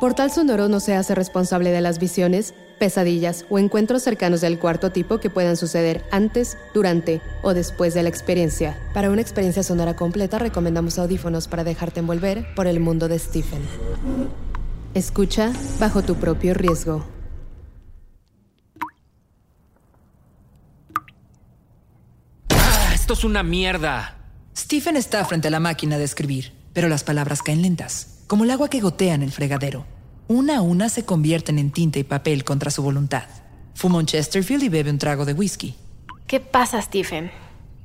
Portal Sonoro no se hace responsable de las visiones, pesadillas o encuentros cercanos del cuarto tipo que puedan suceder antes, durante o después de la experiencia. Para una experiencia sonora completa recomendamos audífonos para dejarte envolver por el mundo de Stephen. Escucha bajo tu propio riesgo. Ah, esto es una mierda. Stephen está frente a la máquina de escribir, pero las palabras caen lentas, como el agua que gotea en el fregadero. Una a una se convierten en tinta y papel contra su voluntad. Fuma un Chesterfield y bebe un trago de whisky. ¿Qué pasa, Stephen?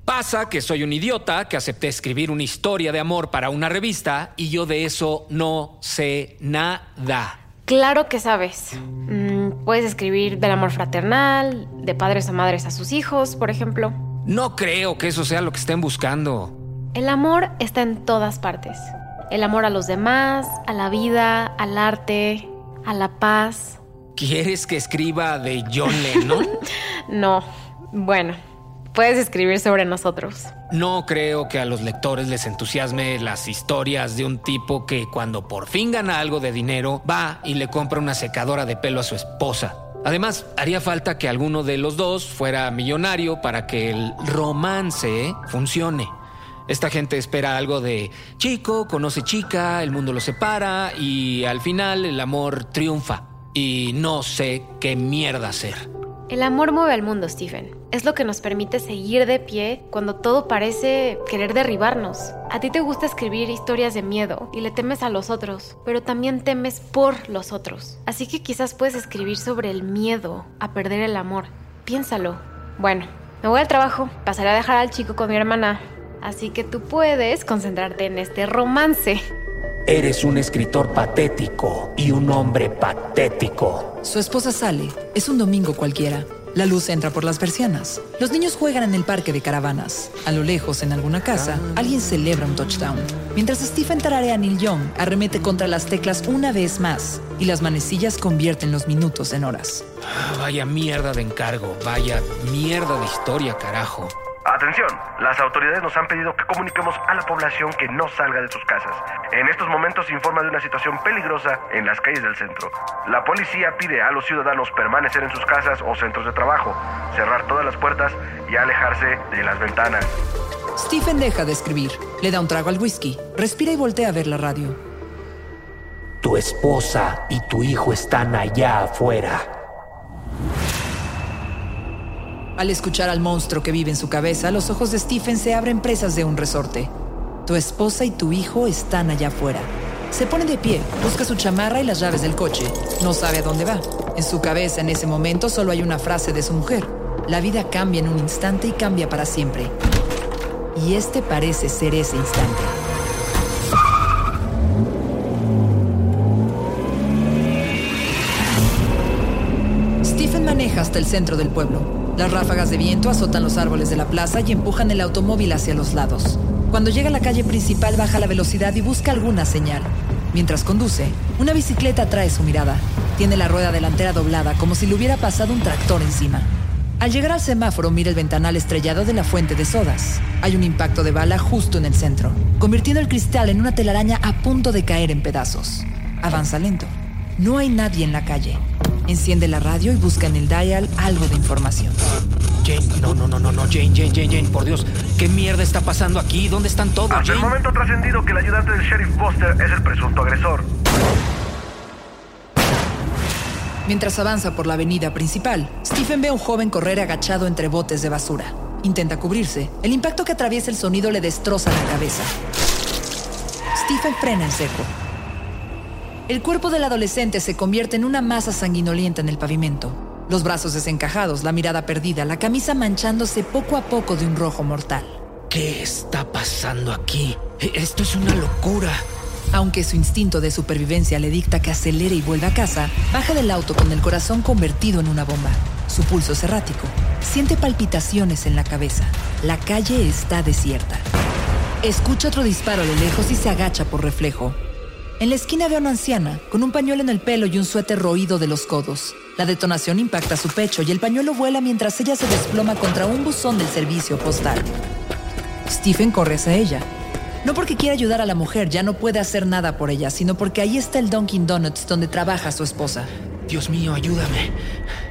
Pasa que soy un idiota que acepté escribir una historia de amor para una revista y yo de eso no sé nada. Claro que sabes. Mm, puedes escribir del amor fraternal, de padres a madres a sus hijos, por ejemplo. No creo que eso sea lo que estén buscando. El amor está en todas partes. El amor a los demás, a la vida, al arte, a la paz. ¿Quieres que escriba de John Lennon? no. Bueno, puedes escribir sobre nosotros. No creo que a los lectores les entusiasme las historias de un tipo que cuando por fin gana algo de dinero va y le compra una secadora de pelo a su esposa. Además, haría falta que alguno de los dos fuera millonario para que el romance funcione. Esta gente espera algo de chico, conoce chica, el mundo lo separa y al final el amor triunfa. Y no sé qué mierda hacer. El amor mueve al mundo, Stephen. Es lo que nos permite seguir de pie cuando todo parece querer derribarnos. A ti te gusta escribir historias de miedo y le temes a los otros, pero también temes por los otros. Así que quizás puedes escribir sobre el miedo a perder el amor. Piénsalo. Bueno, me voy al trabajo. Pasaré a dejar al chico con mi hermana. Así que tú puedes concentrarte en este romance. Eres un escritor patético y un hombre patético. Su esposa sale. Es un domingo cualquiera. La luz entra por las persianas. Los niños juegan en el parque de caravanas. A lo lejos, en alguna casa, alguien celebra un touchdown. Mientras Stephen tararea Neil Young, arremete contra las teclas una vez más y las manecillas convierten los minutos en horas. Ah, vaya mierda de encargo, vaya mierda de historia, carajo. Atención, las autoridades nos han pedido que comuniquemos a la población que no salga de sus casas. En estos momentos se informa de una situación peligrosa en las calles del centro. La policía pide a los ciudadanos permanecer en sus casas o centros de trabajo, cerrar todas las puertas y alejarse de las ventanas. Stephen deja de escribir, le da un trago al whisky, respira y voltea a ver la radio. Tu esposa y tu hijo están allá afuera. Al escuchar al monstruo que vive en su cabeza, los ojos de Stephen se abren presas de un resorte. Tu esposa y tu hijo están allá afuera. Se pone de pie, busca su chamarra y las llaves del coche. No sabe a dónde va. En su cabeza en ese momento solo hay una frase de su mujer. La vida cambia en un instante y cambia para siempre. Y este parece ser ese instante. Stephen maneja hasta el centro del pueblo. Las ráfagas de viento azotan los árboles de la plaza y empujan el automóvil hacia los lados. Cuando llega a la calle principal baja la velocidad y busca alguna señal. Mientras conduce, una bicicleta atrae su mirada. Tiene la rueda delantera doblada como si le hubiera pasado un tractor encima. Al llegar al semáforo mira el ventanal estrellado de la fuente de sodas. Hay un impacto de bala justo en el centro, convirtiendo el cristal en una telaraña a punto de caer en pedazos. Avanza lento. No hay nadie en la calle. Enciende la radio y busca en el dial algo de información. Jane, no, no, no, no, no, Jane, Jane, Jane, Jane, por Dios, ¿qué mierda está pasando aquí? ¿Dónde están todos, Hasta el momento ha trascendido que el ayudante del sheriff Buster es el presunto agresor. Mientras avanza por la avenida principal, Stephen ve a un joven correr agachado entre botes de basura. Intenta cubrirse. El impacto que atraviesa el sonido le destroza la cabeza. Stephen frena en seco. El cuerpo del adolescente se convierte en una masa sanguinolienta en el pavimento. Los brazos desencajados, la mirada perdida, la camisa manchándose poco a poco de un rojo mortal. ¿Qué está pasando aquí? Esto es una locura. Aunque su instinto de supervivencia le dicta que acelere y vuelva a casa, baja del auto con el corazón convertido en una bomba. Su pulso es errático. Siente palpitaciones en la cabeza. La calle está desierta. Escucha otro disparo a lo lejos y se agacha por reflejo. En la esquina ve a una anciana, con un pañuelo en el pelo y un suéter roído de los codos. La detonación impacta su pecho y el pañuelo vuela mientras ella se desploma contra un buzón del servicio postal. Stephen corre hacia ella. No porque quiera ayudar a la mujer, ya no puede hacer nada por ella, sino porque ahí está el Dunkin' Donuts donde trabaja su esposa. Dios mío, ayúdame.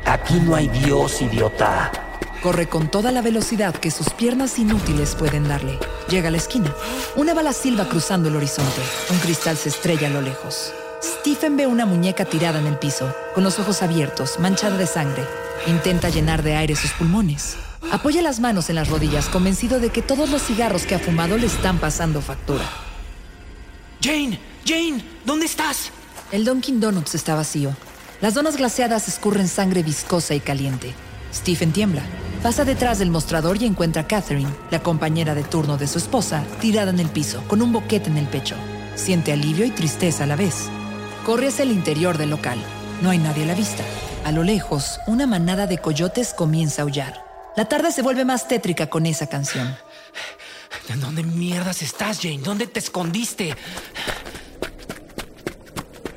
Aquí no hay Dios, idiota. Corre con toda la velocidad que sus piernas inútiles pueden darle. Llega a la esquina. Una bala silba cruzando el horizonte. Un cristal se estrella a lo lejos. Stephen ve una muñeca tirada en el piso, con los ojos abiertos, manchada de sangre. Intenta llenar de aire sus pulmones. Apoya las manos en las rodillas, convencido de que todos los cigarros que ha fumado le están pasando factura. Jane, Jane, ¿dónde estás? El Dunkin' Donuts está vacío. Las donas glaseadas escurren sangre viscosa y caliente. Stephen tiembla. Pasa detrás del mostrador y encuentra a Catherine, la compañera de turno de su esposa, tirada en el piso, con un boquete en el pecho. Siente alivio y tristeza a la vez. Corre hacia el interior del local. No hay nadie a la vista. A lo lejos, una manada de coyotes comienza a aullar. La tarde se vuelve más tétrica con esa canción. ¿En dónde mierdas estás, Jane? ¿Dónde te escondiste?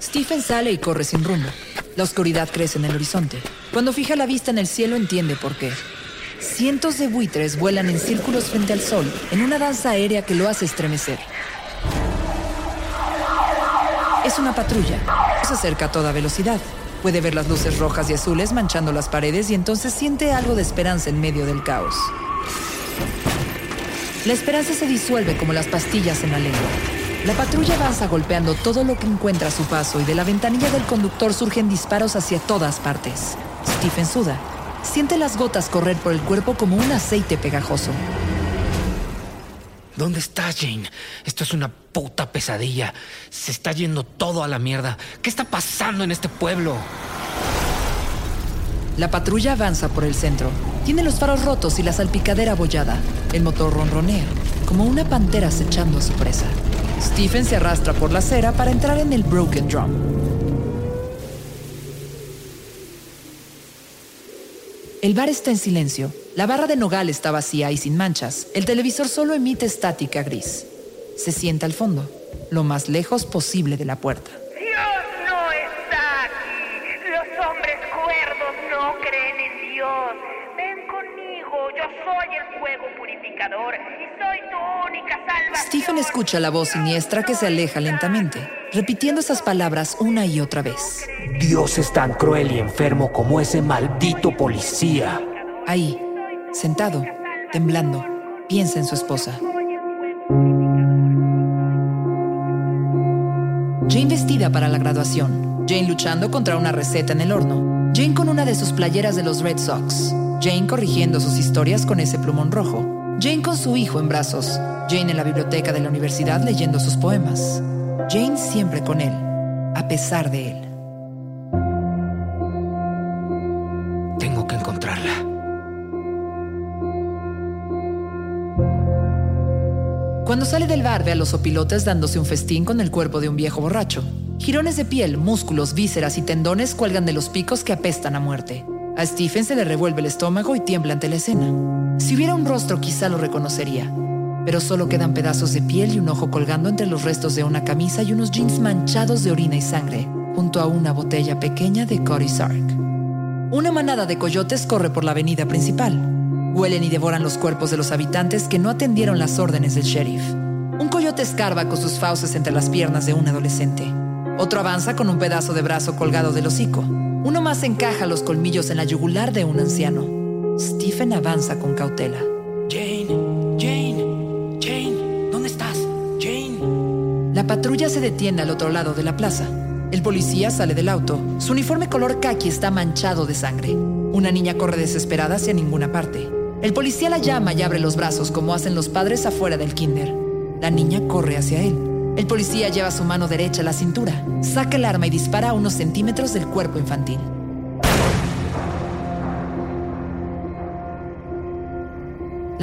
Stephen sale y corre sin rumbo. La oscuridad crece en el horizonte. Cuando fija la vista en el cielo entiende por qué. Cientos de buitres vuelan en círculos frente al sol, en una danza aérea que lo hace estremecer. Es una patrulla. Se acerca a toda velocidad. Puede ver las luces rojas y azules manchando las paredes y entonces siente algo de esperanza en medio del caos. La esperanza se disuelve como las pastillas en la lengua. La patrulla avanza golpeando todo lo que encuentra a su paso y de la ventanilla del conductor surgen disparos hacia todas partes. Stephen suda. Siente las gotas correr por el cuerpo como un aceite pegajoso. ¿Dónde estás, Jane? Esto es una puta pesadilla. Se está yendo todo a la mierda. ¿Qué está pasando en este pueblo? La patrulla avanza por el centro. Tiene los faros rotos y la salpicadera abollada. El motor ronronea, como una pantera acechando a su presa. Stephen se arrastra por la acera para entrar en el Broken Drum. El bar está en silencio. La barra de nogal está vacía y sin manchas. El televisor solo emite estática gris. Se sienta al fondo, lo más lejos posible de la puerta. Dios no está aquí. Los hombres cuerdos no creen en Dios. Ven conmigo, yo soy el fuego purificador soy tu única salvación. Stephen escucha la voz siniestra que se aleja lentamente, repitiendo esas palabras una y otra vez. Dios es tan cruel y enfermo como ese maldito policía. Ahí, sentado, temblando, piensa en su esposa. Jane vestida para la graduación. Jane luchando contra una receta en el horno. Jane con una de sus playeras de los Red Sox. Jane corrigiendo sus historias con ese plumón rojo. Jane con su hijo en brazos. Jane en la biblioteca de la universidad leyendo sus poemas. Jane siempre con él, a pesar de él. Tengo que encontrarla. Cuando sale del bar ve a los opilotes dándose un festín con el cuerpo de un viejo borracho. Jirones de piel, músculos, vísceras y tendones cuelgan de los picos que apestan a muerte. A Stephen se le revuelve el estómago y tiembla ante la escena. Si hubiera un rostro quizá lo reconocería, pero solo quedan pedazos de piel y un ojo colgando entre los restos de una camisa y unos jeans manchados de orina y sangre, junto a una botella pequeña de Cody Sark. Una manada de coyotes corre por la avenida principal. Huelen y devoran los cuerpos de los habitantes que no atendieron las órdenes del sheriff. Un coyote escarba con sus fauces entre las piernas de un adolescente. Otro avanza con un pedazo de brazo colgado del hocico. Uno más encaja los colmillos en la yugular de un anciano. Stephen avanza con cautela. Jane, Jane, Jane, ¿dónde estás? Jane. La patrulla se detiene al otro lado de la plaza. El policía sale del auto. Su uniforme color khaki está manchado de sangre. Una niña corre desesperada hacia ninguna parte. El policía la llama y abre los brazos como hacen los padres afuera del kinder. La niña corre hacia él. El policía lleva su mano derecha a la cintura, saca el arma y dispara a unos centímetros del cuerpo infantil.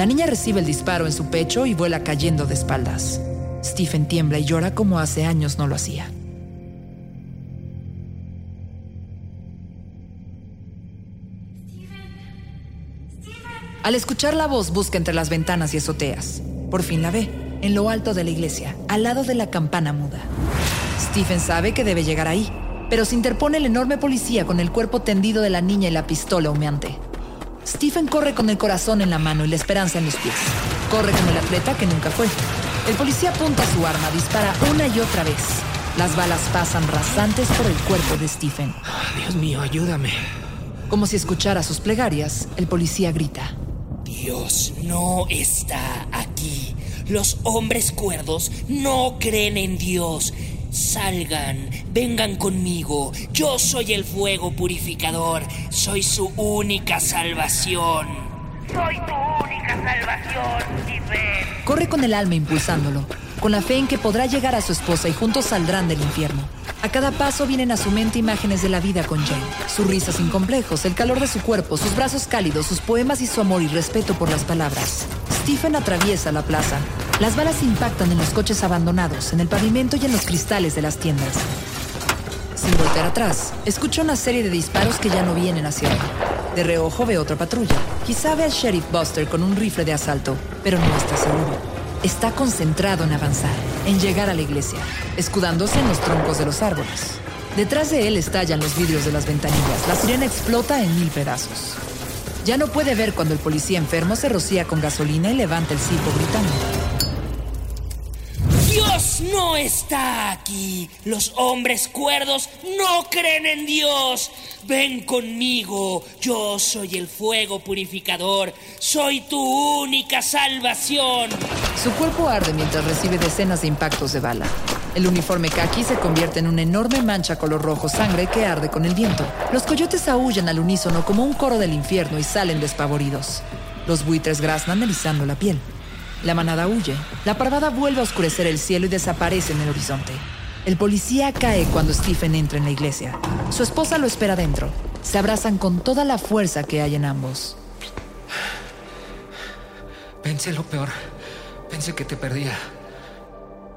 La niña recibe el disparo en su pecho y vuela cayendo de espaldas. Stephen tiembla y llora como hace años no lo hacía. Al escuchar la voz, busca entre las ventanas y azoteas. Por fin la ve, en lo alto de la iglesia, al lado de la campana muda. Stephen sabe que debe llegar ahí, pero se interpone el enorme policía con el cuerpo tendido de la niña y la pistola humeante. Stephen corre con el corazón en la mano y la esperanza en los pies. Corre como el atleta que nunca fue. El policía apunta su arma, dispara una y otra vez. Las balas pasan rasantes por el cuerpo de Stephen. Dios mío, ayúdame. Como si escuchara sus plegarias, el policía grita. Dios no está aquí. Los hombres cuerdos no creen en Dios. Salgan, vengan conmigo. Yo soy el fuego purificador. Soy su única salvación. Soy tu única salvación, Stephen. Corre con el alma impulsándolo, con la fe en que podrá llegar a su esposa y juntos saldrán del infierno. A cada paso vienen a su mente imágenes de la vida con Jane. Su risa sin complejos, el calor de su cuerpo, sus brazos cálidos, sus poemas y su amor y respeto por las palabras. Stephen atraviesa la plaza. Las balas impactan en los coches abandonados, en el pavimento y en los cristales de las tiendas. Sin voltear atrás, escucha una serie de disparos que ya no vienen hacia él. De reojo ve otra patrulla. Quizá ve al sheriff Buster con un rifle de asalto, pero no está seguro. Está concentrado en avanzar, en llegar a la iglesia, escudándose en los troncos de los árboles. Detrás de él estallan los vidrios de las ventanillas. La sirena explota en mil pedazos. Ya no puede ver cuando el policía enfermo se rocía con gasolina y levanta el cipo gritando. No está aquí. Los hombres cuerdos no creen en Dios. Ven conmigo. Yo soy el fuego purificador. Soy tu única salvación. Su cuerpo arde mientras recibe decenas de impactos de bala. El uniforme khaki se convierte en una enorme mancha color rojo sangre que arde con el viento. Los coyotes aullan al unísono como un coro del infierno y salen despavoridos. Los buitres graznan erizando la piel. La manada huye. La parvada vuelve a oscurecer el cielo y desaparece en el horizonte. El policía cae cuando Stephen entra en la iglesia. Su esposa lo espera dentro. Se abrazan con toda la fuerza que hay en ambos. Pensé lo peor. Pensé que te perdía.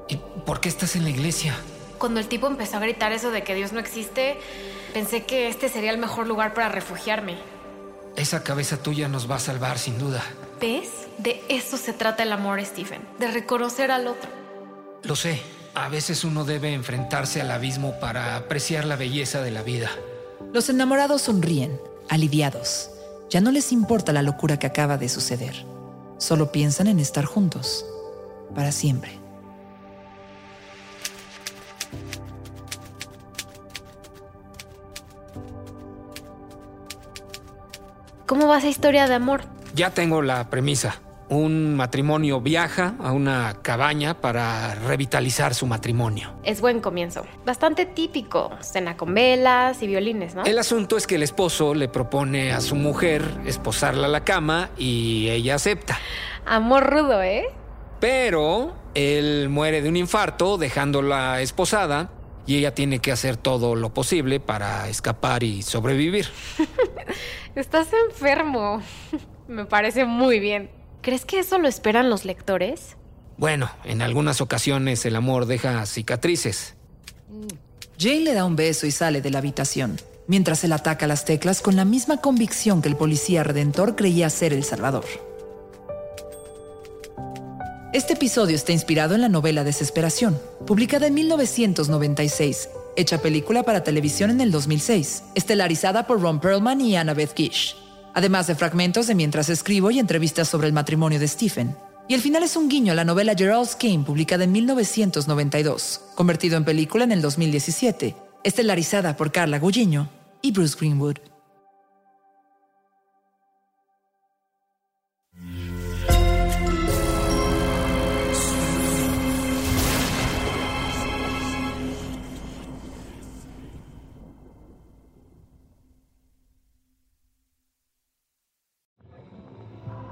¿Y por qué estás en la iglesia? Cuando el tipo empezó a gritar eso de que Dios no existe, pensé que este sería el mejor lugar para refugiarme. Esa cabeza tuya nos va a salvar, sin duda. ¿Ves? De eso se trata el amor, Stephen. De reconocer al otro. Lo sé. A veces uno debe enfrentarse al abismo para apreciar la belleza de la vida. Los enamorados sonríen, aliviados. Ya no les importa la locura que acaba de suceder. Solo piensan en estar juntos. Para siempre. ¿Cómo va esa historia de amor? Ya tengo la premisa. Un matrimonio viaja a una cabaña para revitalizar su matrimonio. Es buen comienzo. Bastante típico. Cena con velas y violines, ¿no? El asunto es que el esposo le propone a su mujer esposarla a la cama y ella acepta. Amor rudo, ¿eh? Pero él muere de un infarto dejándola esposada y ella tiene que hacer todo lo posible para escapar y sobrevivir. Estás enfermo. Me parece muy bien. ¿Crees que eso lo esperan los lectores? Bueno, en algunas ocasiones el amor deja cicatrices. Jane le da un beso y sale de la habitación, mientras él ataca las teclas con la misma convicción que el policía redentor creía ser el Salvador. Este episodio está inspirado en la novela Desesperación, publicada en 1996, hecha película para televisión en el 2006, estelarizada por Ron Perlman y Annabeth Gish, además de fragmentos de Mientras escribo y entrevistas sobre el matrimonio de Stephen. Y el final es un guiño a la novela Gerald's Game, publicada en 1992, convertido en película en el 2017, estelarizada por Carla Gugino y Bruce Greenwood.